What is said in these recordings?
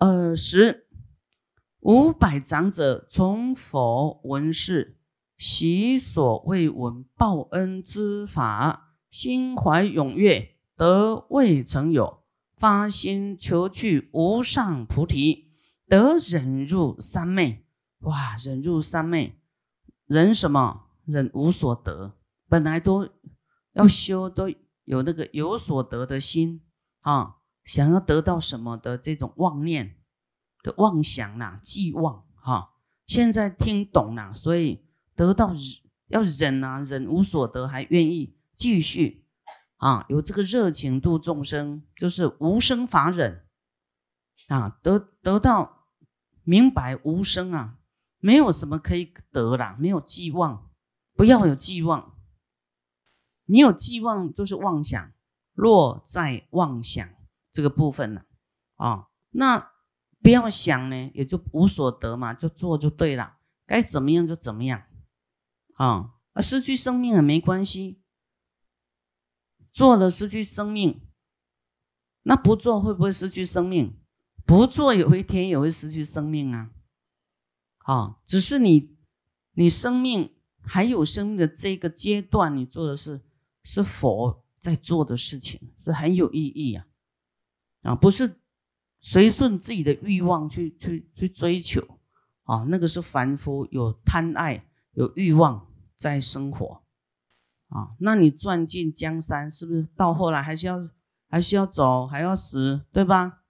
二，十五百长者从佛闻是习所未闻报恩之法，心怀踊跃，得未曾有，发心求去无上菩提，得忍入三昧。哇，忍入三昧，忍什么？忍无所得。本来都要修，都有那个有所得的心啊。想要得到什么的这种妄念的妄想呐，寄望哈，现在听懂了，所以得到要忍啊，忍无所得，还愿意继续啊，有这个热情度众生，就是无生法忍啊，得得到明白无生啊，没有什么可以得啦，没有寄望，不要有寄望，你有寄望就是妄想，若在妄想。这个部分呢，啊，那不要想呢，也就无所得嘛，就做就对了，该怎么样就怎么样，啊，啊，失去生命也没关系，做了失去生命，那不做会不会失去生命？不做有一天也会失去生命啊，啊，只是你你生命还有生命的这个阶段，你做的是是佛在做的事情，是很有意义啊。啊，不是随顺自己的欲望去去去追求啊，那个是凡夫有贪爱有欲望在生活啊。那你赚尽江山，是不是到后来还是要还是要走，还要死，对吧？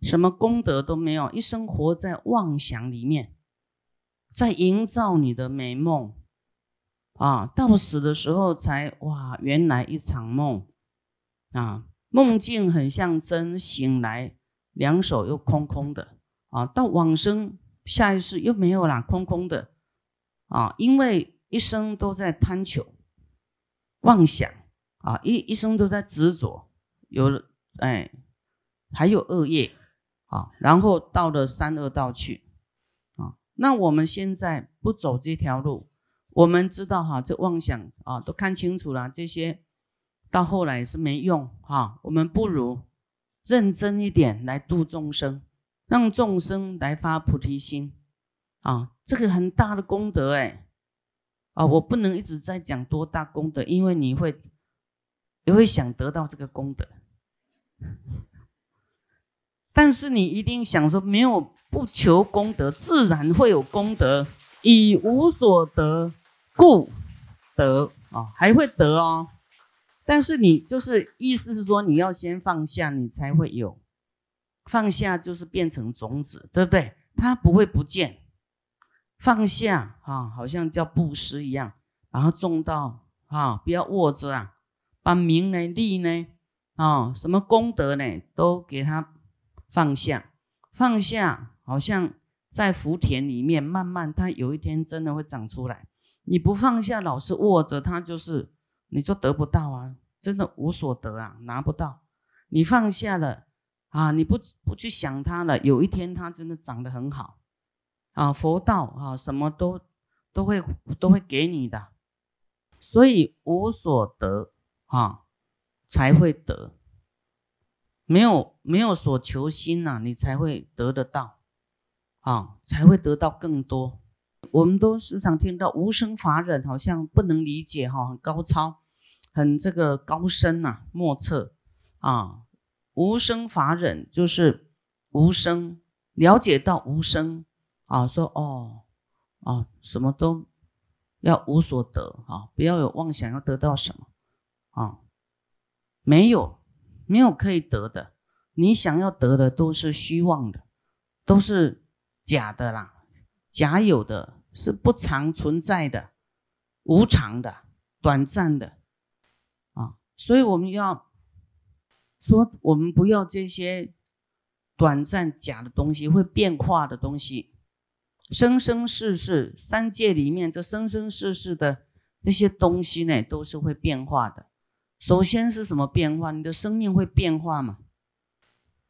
什么功德都没有，一生活在妄想里面，在营造你的美梦啊。到死的时候才哇，原来一场梦啊。梦境很像真，醒来两手又空空的啊！到往生下一世又没有啦，空空的啊！因为一生都在贪求、妄想啊，一一生都在执着，有了哎，还有恶业啊，然后到了三恶道去啊。那我们现在不走这条路，我们知道哈，这妄想啊，都看清楚了这些。到后来是没用哈，我们不如认真一点来度众生，让众生来发菩提心。啊，这个很大的功德哎，啊，我不能一直在讲多大功德，因为你会也会想得到这个功德，但是你一定想说，没有不求功德，自然会有功德，以无所得故得。啊，还会得哦。但是你就是意思是说，你要先放下，你才会有放下，就是变成种子，对不对？它不会不见。放下啊，好像叫布施一样，然后种到啊，不要握着啊，把名呢、利呢啊，什么功德呢，都给它放下。放下，好像在福田里面，慢慢它有一天真的会长出来。你不放下，老是握着它，就是。你就得不到啊，真的无所得啊，拿不到。你放下了啊，你不不去想它了，有一天它真的长得很好啊，佛道啊，什么都都会都会给你的。所以无所得啊，才会得。没有没有所求心呐，你才会得得到啊，才会得到更多。我们都时常听到无生法忍，好像不能理解哈，很高超，很这个高深呐，莫测啊。无生法忍就是无生，了解到无生啊，说哦哦，什么都要无所得啊，不要有妄想要得到什么啊，没有没有可以得的，你想要得的都是虚妄的，都是假的啦。假有的是不常存在的，无常的、短暂的啊，所以我们要说，我们不要这些短暂假的东西，会变化的东西。生生世世三界里面，这生生世世的这些东西呢，都是会变化的。首先是什么变化？你的生命会变化嘛？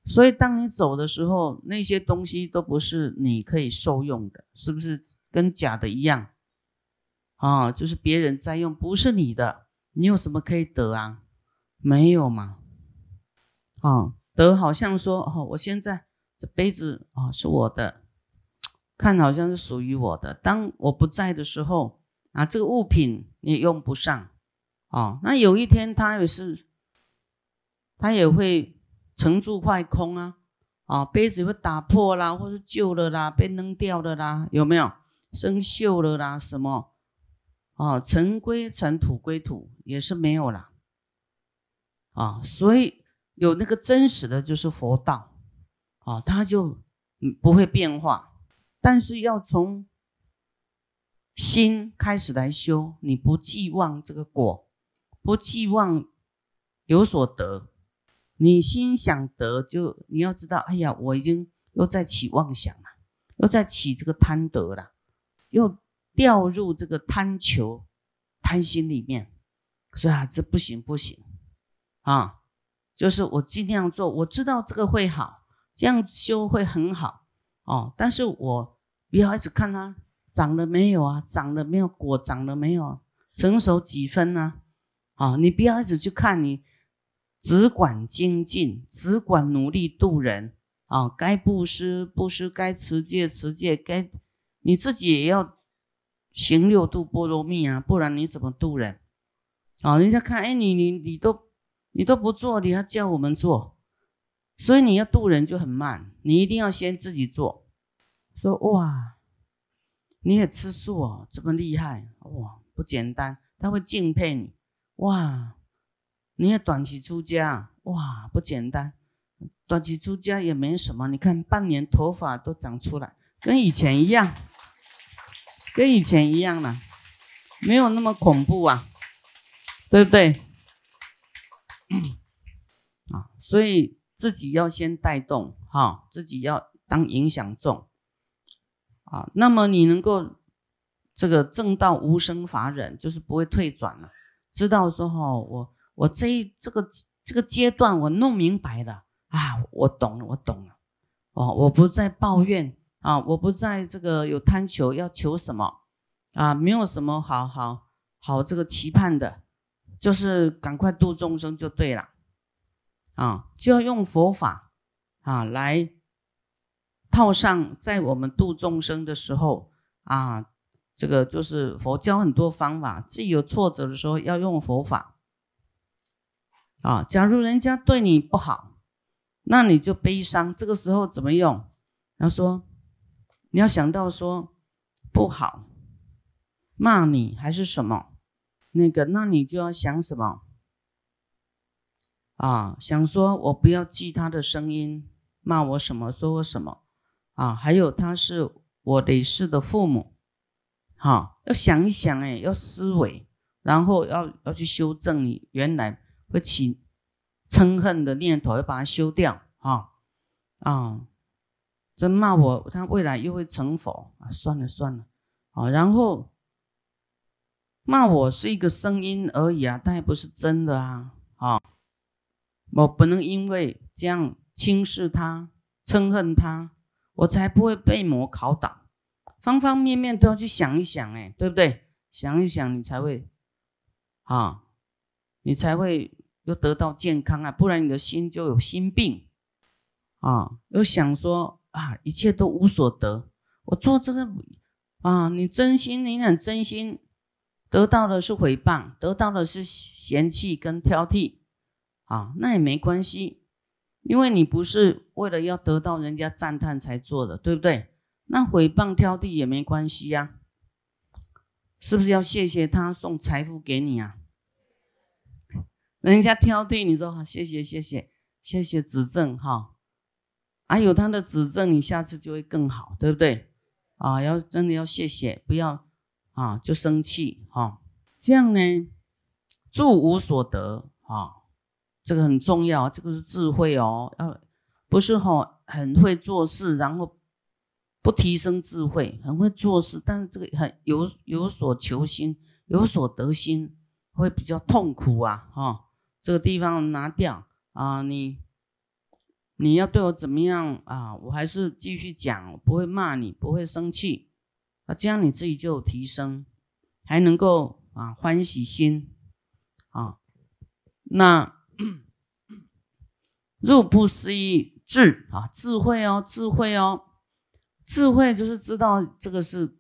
所以，当你走的时候，那些东西都不是你可以受用的，是不是跟假的一样？啊，就是别人在用，不是你的，你有什么可以得啊？没有嘛？啊，得好像说，哦，我现在这杯子啊是我的，看好像是属于我的。当我不在的时候，啊，这个物品你也用不上，哦，那有一天他也是，他也会沉住坏空啊，啊，杯子会打破啦，或是旧了啦，被扔掉的啦，有没有生锈了啦？什么？啊，尘归尘，土归土，也是没有了。啊，所以有那个真实的就是佛道，啊，它就不会变化。但是要从心开始来修，你不寄望这个果，不寄望有所得，你心想得，就你要知道，哎呀，我已经又在起妄想了，又在起这个贪得了，又掉入这个贪求、贪心里面，是啊，这不行不行。啊，就是我尽量做，我知道这个会好，这样修会很好哦。但是我不要一直看它长了没有啊，长了没有果，长了没有，成熟几分呢？啊，你不要一直去看，你只管精进，只管努力度人啊。该布施布施，该持戒持戒，该你自己也要行六度波罗蜜啊，不然你怎么度人？啊，人家看，哎，你你你都。你都不做，你要叫我们做，所以你要渡人就很慢。你一定要先自己做。说哇，你也吃素哦，这么厉害哇，不简单。他会敬佩你哇，你也短期出家哇，不简单。短期出家也没什么，你看半年头发都长出来，跟以前一样，跟以前一样了，没有那么恐怖啊，对不对？啊，所以自己要先带动哈，自己要当影响众啊。那么你能够这个正道无生法忍，就是不会退转了。知道说哈，我我这一这个这个阶段我弄明白了啊，我懂了，我懂了哦，我不再抱怨啊，我不在这个有贪求，要求什么啊？没有什么好好好这个期盼的。就是赶快度众生就对了，啊，就要用佛法啊来套上，在我们度众生的时候啊，这个就是佛教很多方法，自己有挫折的时候要用佛法啊。假如人家对你不好，那你就悲伤，这个时候怎么用？他说你要想到说不好，骂你还是什么？那个，那你就要想什么啊？想说我不要记他的声音，骂我什么，说我什么啊？还有他是我累世的父母，哈，要想一想，哎，要思维，然后要要去修正你原来会起嗔恨的念头，要把它修掉，哈啊，真骂我，他未来又会成佛啊？算了算了，啊，然后。骂我是一个声音而已啊，但也不是真的啊！啊，我不能因为这样轻视他、憎恨他，我才不会被魔拷打。方方面面都要去想一想，哎，对不对？想一想，你才会啊，你才会又得到健康啊，不然你的心就有心病啊。又想说啊，一切都无所得，我做这个啊，你真心，你很真心。得到的是诽谤，得到的是嫌弃跟挑剔，啊，那也没关系，因为你不是为了要得到人家赞叹才做的，对不对？那诽谤挑剔也没关系呀，是不是要谢谢他送财富给你啊？人家挑剔你说好，谢谢谢谢谢谢指正哈，啊有他的指正，你下次就会更好，对不对？啊，要真的要谢谢，不要。啊，就生气哈，这样呢，住无所得啊，这个很重要，这个是智慧哦，要不是哈很会做事，然后不提升智慧，很会做事，但是这个很有有所求心，有所得心，会比较痛苦啊哈，这个地方拿掉啊，你你要对我怎么样啊？我还是继续讲，不会骂你，不会生气。那这样你自己就有提升，还能够啊欢喜心啊。那 入不思议，智啊，智慧哦，智慧哦，智慧就是知道这个是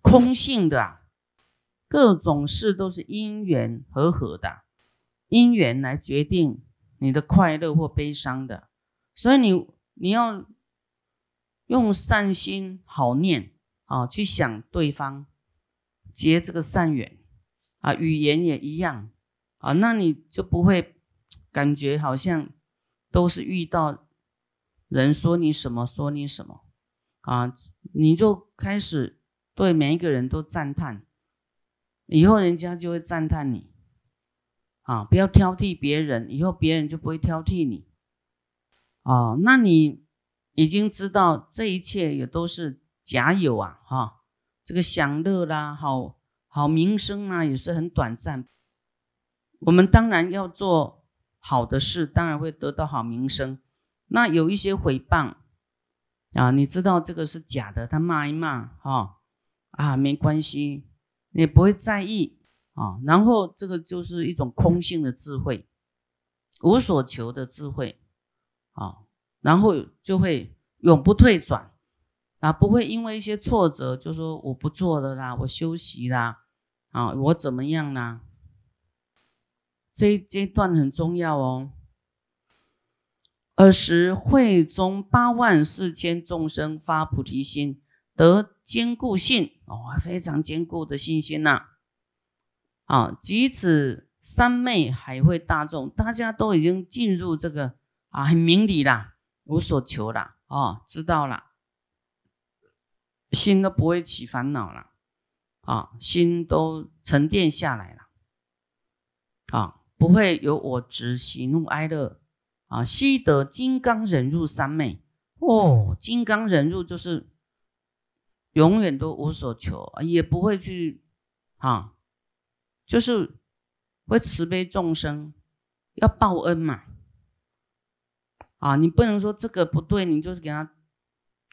空性的啊，各种事都是因缘和合的，因缘来决定你的快乐或悲伤的，所以你你要用善心好念啊，去想对方结这个善缘啊，语言也一样啊，那你就不会感觉好像。都是遇到人说你什么，说你什么啊，你就开始对每一个人都赞叹，以后人家就会赞叹你啊，不要挑剔别人，以后别人就不会挑剔你哦。那你已经知道这一切也都是假有啊，哈，这个享乐啦，好好名声啊，也是很短暂。我们当然要做。好的事当然会得到好名声，那有一些诽谤啊，你知道这个是假的，他骂一骂哈啊，没关系，你不会在意啊。然后这个就是一种空性的智慧，无所求的智慧啊，然后就会永不退转啊，不会因为一些挫折就说我不做了啦，我休息啦啊，我怎么样啦？这这段很重要哦。尔时会中八万四千众生发菩提心，得坚固性哦，非常坚固的信心呐。啊即此三昧海会大众，大家都已经进入这个啊，很明理啦，无所求啦，哦，知道了，心都不会起烦恼了，啊，心都沉淀下来了，啊。不会有我执、喜怒哀乐啊！悉得金刚忍入三昧哦，金刚忍入就是永远都无所求，也不会去啊，就是会慈悲众生，要报恩嘛啊！你不能说这个不对，你就是给他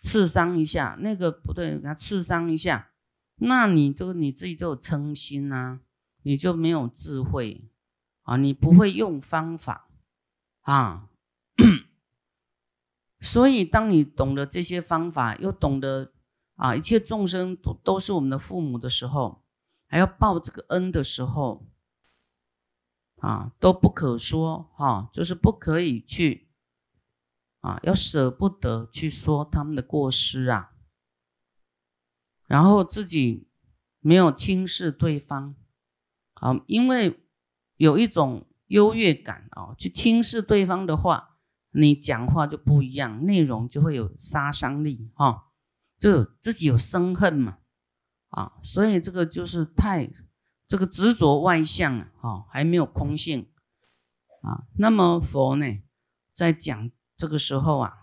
刺伤一下；那个不对，给他刺伤一下，那你就你自己就有嗔心呐，你就没有智慧。啊，你不会用方法啊，所以当你懂得这些方法，又懂得啊，一切众生都都是我们的父母的时候，还要报这个恩的时候，啊，都不可说哈，就是不可以去啊，要舍不得去说他们的过失啊，然后自己没有轻视对方，啊，因为。有一种优越感啊，去轻视对方的话，你讲话就不一样，内容就会有杀伤力哈，就自己有生恨嘛啊，所以这个就是太这个执着外向啊，还没有空性啊。那么佛呢，在讲这个时候啊，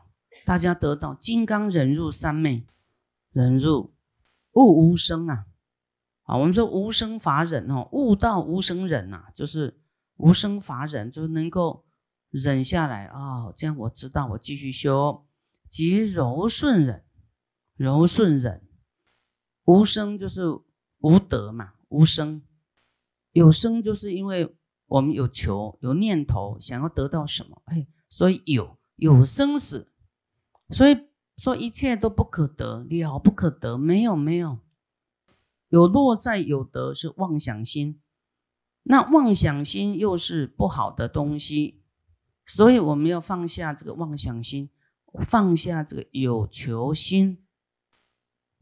大家得到金刚忍入三昧，忍入悟无生啊。啊，我们说无生法忍哦，悟道无生忍呐，就是无生法忍，就是能够忍下来啊。这样我知道，我继续修，即柔顺忍，柔顺忍，无生就是无德嘛，无生有生就是因为我们有求有念头，想要得到什么，哎，所以有有生死，所以说一切都不可得了不可得，没有没有。有落在有得是妄想心，那妄想心又是不好的东西，所以我们要放下这个妄想心，放下这个有求心。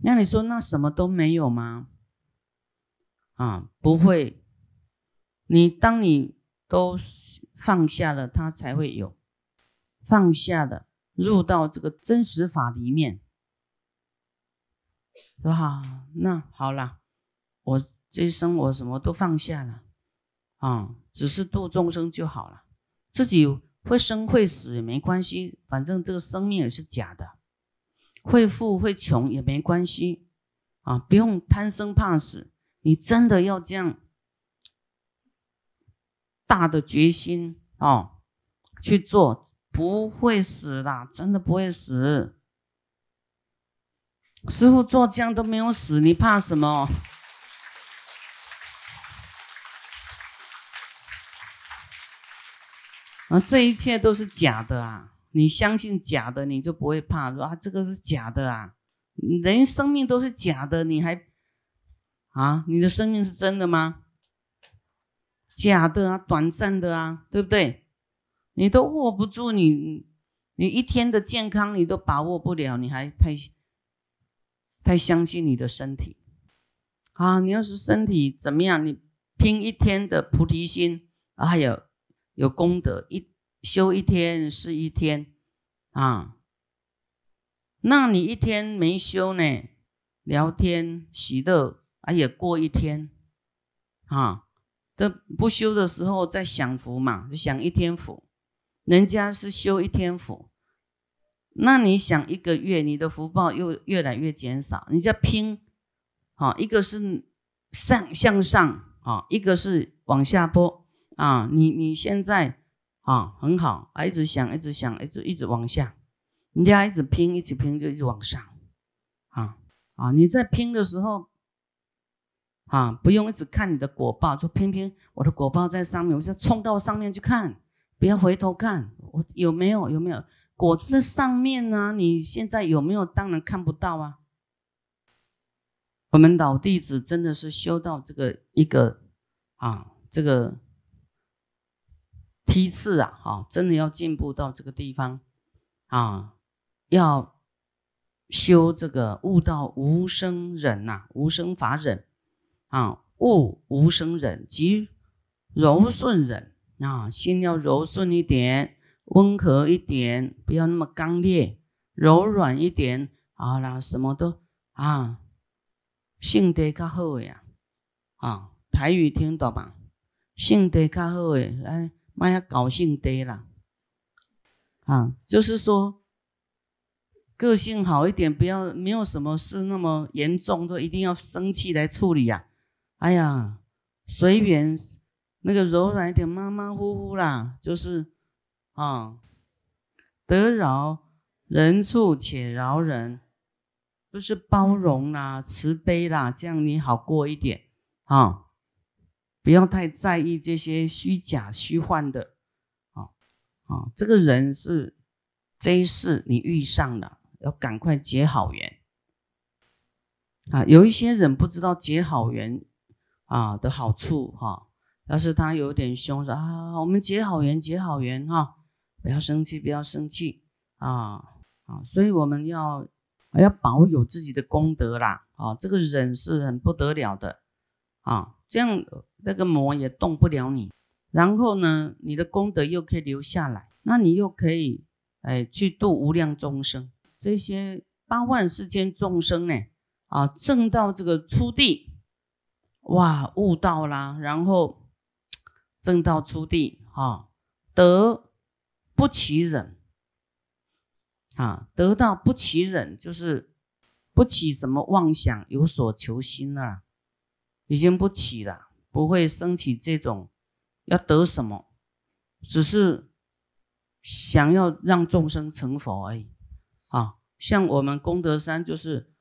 那你说那什么都没有吗？啊，不会。你当你都放下了，它才会有放下的入到这个真实法里面。说好，那好了，我这一生我什么都放下了，啊，只是度众生就好了，自己会生会死也没关系，反正这个生命也是假的，会富会穷也没关系，啊，不用贪生怕死，你真的要这样大的决心哦去做，不会死的，真的不会死。师傅做样都没有死，你怕什么？啊，这一切都是假的啊！你相信假的，你就不会怕说啊，这个是假的啊！人生命都是假的，你还啊？你的生命是真的吗？假的啊，短暂的啊，对不对？你都握不住，你你一天的健康你都把握不了，你还太太相信你的身体啊？你要是身体怎么样，你拼一天的菩提心，还有有功德，一修一天是一天啊。那你一天没修呢？聊天喜乐，啊也过一天啊。的不修的时候在享福嘛，享一天福。人家是修一天福，那你想一个月，你的福报又越来越减少。你在拼，啊，一个是上向上啊，一个是往下坡啊。你你现在啊很好，啊一直想，一直想，一直一直往下。人家一直拼，一直拼就一直往上，啊啊！你在拼的时候。啊，不用一直看你的果报，就拼拼我的果报在上面，我就冲到上面去看，不要回头看我有没有有没有果子在上面呢？你现在有没有？当然看不到啊。我们老弟子真的是修到这个一个啊，这个梯次啊，哈，真的要进步到这个地方啊，要修这个悟道无生忍呐，无生法忍。啊，悟无生忍即柔顺忍啊，心要柔顺一点，温和一点，不要那么刚烈，柔软一点。好啦，什么都啊，性德较好呀。啊，台语听懂吗？性德较好诶，哎，妈要搞性德啦。啊，就是说个性好一点，不要没有什么事那么严重，都一定要生气来处理呀。哎呀，随缘，那个柔软一点，马马虎虎啦，就是啊，得饶人处且饶人，就是包容啦、慈悲啦，这样你好过一点啊，不要太在意这些虚假虚幻的。啊啊，这个人是这一世你遇上了，要赶快结好缘。啊，有一些人不知道结好缘。啊的好处哈，要是他有点凶，说啊，我们结好缘，结好缘哈，不要生气，不要生气。啊啊，所以我们要要保有自己的功德啦。啊，这个忍是很不得了的。啊，这样那个魔也动不了你，然后呢，你的功德又可以留下来，那你又可以哎去度无量众生，这些八万世间众生呢啊，证到这个初地。哇，悟道啦，然后正道出地，哈，得不其忍，啊，得到不其忍，就是不起什么妄想，有所求心了，已经不起了，不会升起这种要得什么，只是想要让众生成佛而已，啊，像我们功德山就是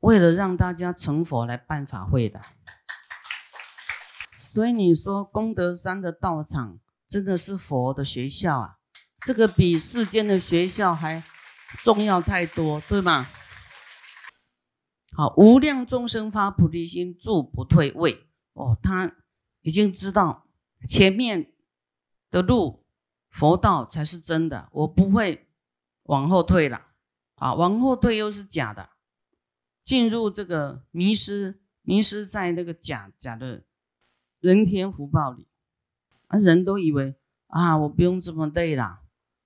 为了让大家成佛来办法会的。所以你说功德山的道场真的是佛的学校啊，这个比世间的学校还重要太多，对吗？好，无量众生发菩提心，住不退位。哦，他已经知道前面的路佛道才是真的，我不会往后退了。啊，往后退又是假的，进入这个迷失，迷失在那个假假的。人天福报里，啊，人都以为啊，我不用这么累了，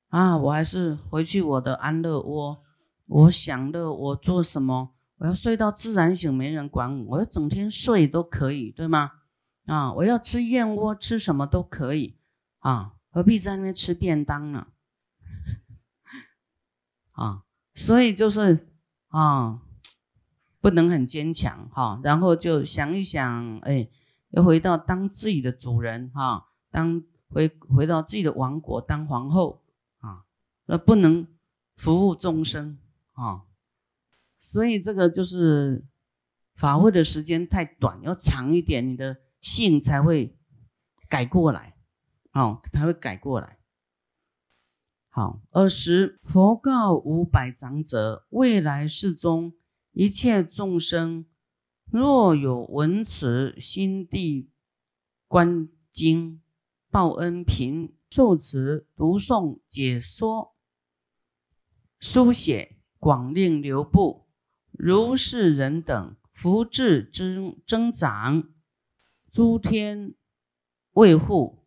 啊，我还是回去我的安乐窝，我享乐，我做什么？我要睡到自然醒，没人管我，我要整天睡都可以，对吗？啊，我要吃燕窝，吃什么都可以，啊，何必在那吃便当呢？啊，所以就是啊，不能很坚强哈，然后就想一想，哎。要回到当自己的主人哈，当回回到自己的王国当皇后啊，那不能服务众生啊，所以这个就是法会的时间太短，要长一点，你的性才会改过来哦，才会改过来。好，二十，佛告五百长者：未来世中，一切众生若有闻此心地观经、报恩品、受持、读诵、解说、书写、广令流布，如是人等福智增增长，诸天卫护，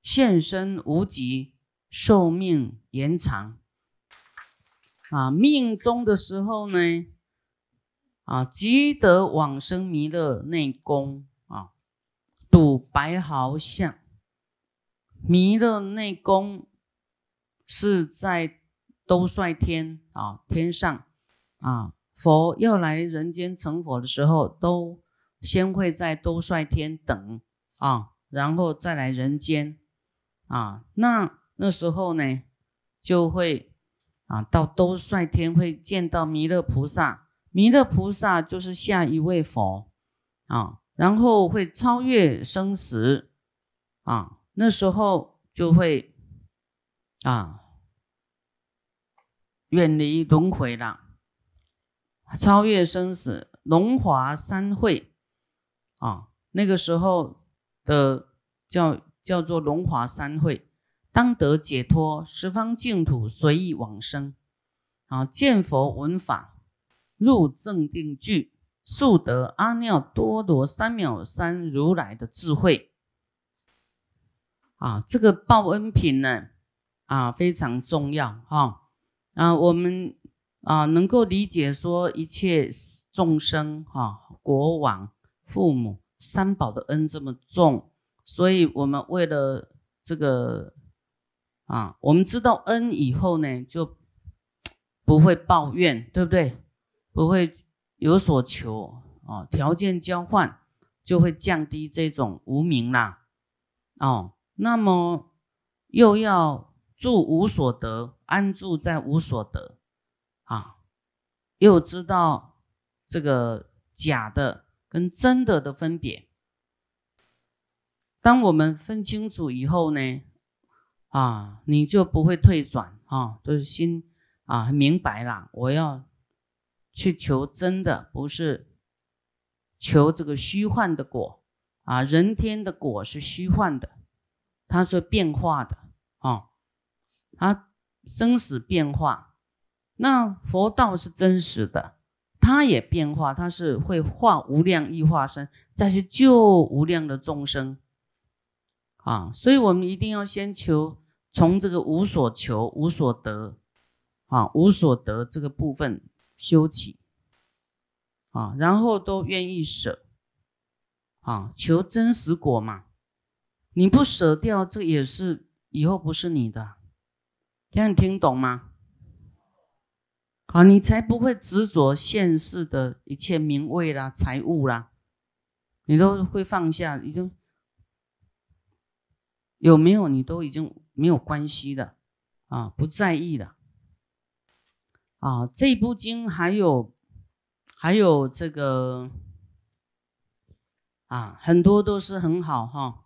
现身无极，寿命延长。啊，命中的时候呢，啊，即得往生弥勒内宫啊，睹白毫相。弥勒内宫是在兜率天啊，天上啊，佛要来人间成佛的时候，都先会在兜率天等啊，然后再来人间啊。那那时候呢，就会啊，到兜率天会见到弥勒菩萨，弥勒菩萨就是下一位佛啊，然后会超越生死啊，那时候。就会啊远离轮回了，超越生死，龙华三会啊，那个时候的叫叫做龙华三会，当得解脱，十方净土随意往生啊，见佛闻法，入正定具，速得阿耨多罗三藐三如来的智慧。啊，这个报恩品呢，啊非常重要哈。啊，我们啊能够理解说一切众生哈，国王、父母、三宝的恩这么重，所以我们为了这个啊，我们知道恩以后呢，就不会抱怨，对不对？不会有所求啊，条件交换就会降低这种无名啦，哦。那么又要住无所得，安住在无所得啊，又知道这个假的跟真的的分别。当我们分清楚以后呢，啊，你就不会退转啊，就是心啊明白了，我要去求真的，不是求这个虚幻的果啊，人天的果是虚幻的。它是变化的啊，它生死变化。那佛道是真实的，它也变化，它是会化无量亿化身，再去救无量的众生啊。所以，我们一定要先求从这个无所求、无所得啊、无所得这个部分修起啊，然后都愿意舍啊，求真实果嘛。你不舍掉，这也是以后不是你的，这样听懂吗？好，你才不会执着现世的一切名位啦、财物啦，你都会放下，已经有没有你都已经没有关系的啊，不在意的啊。这部经还有还有这个啊，很多都是很好哈。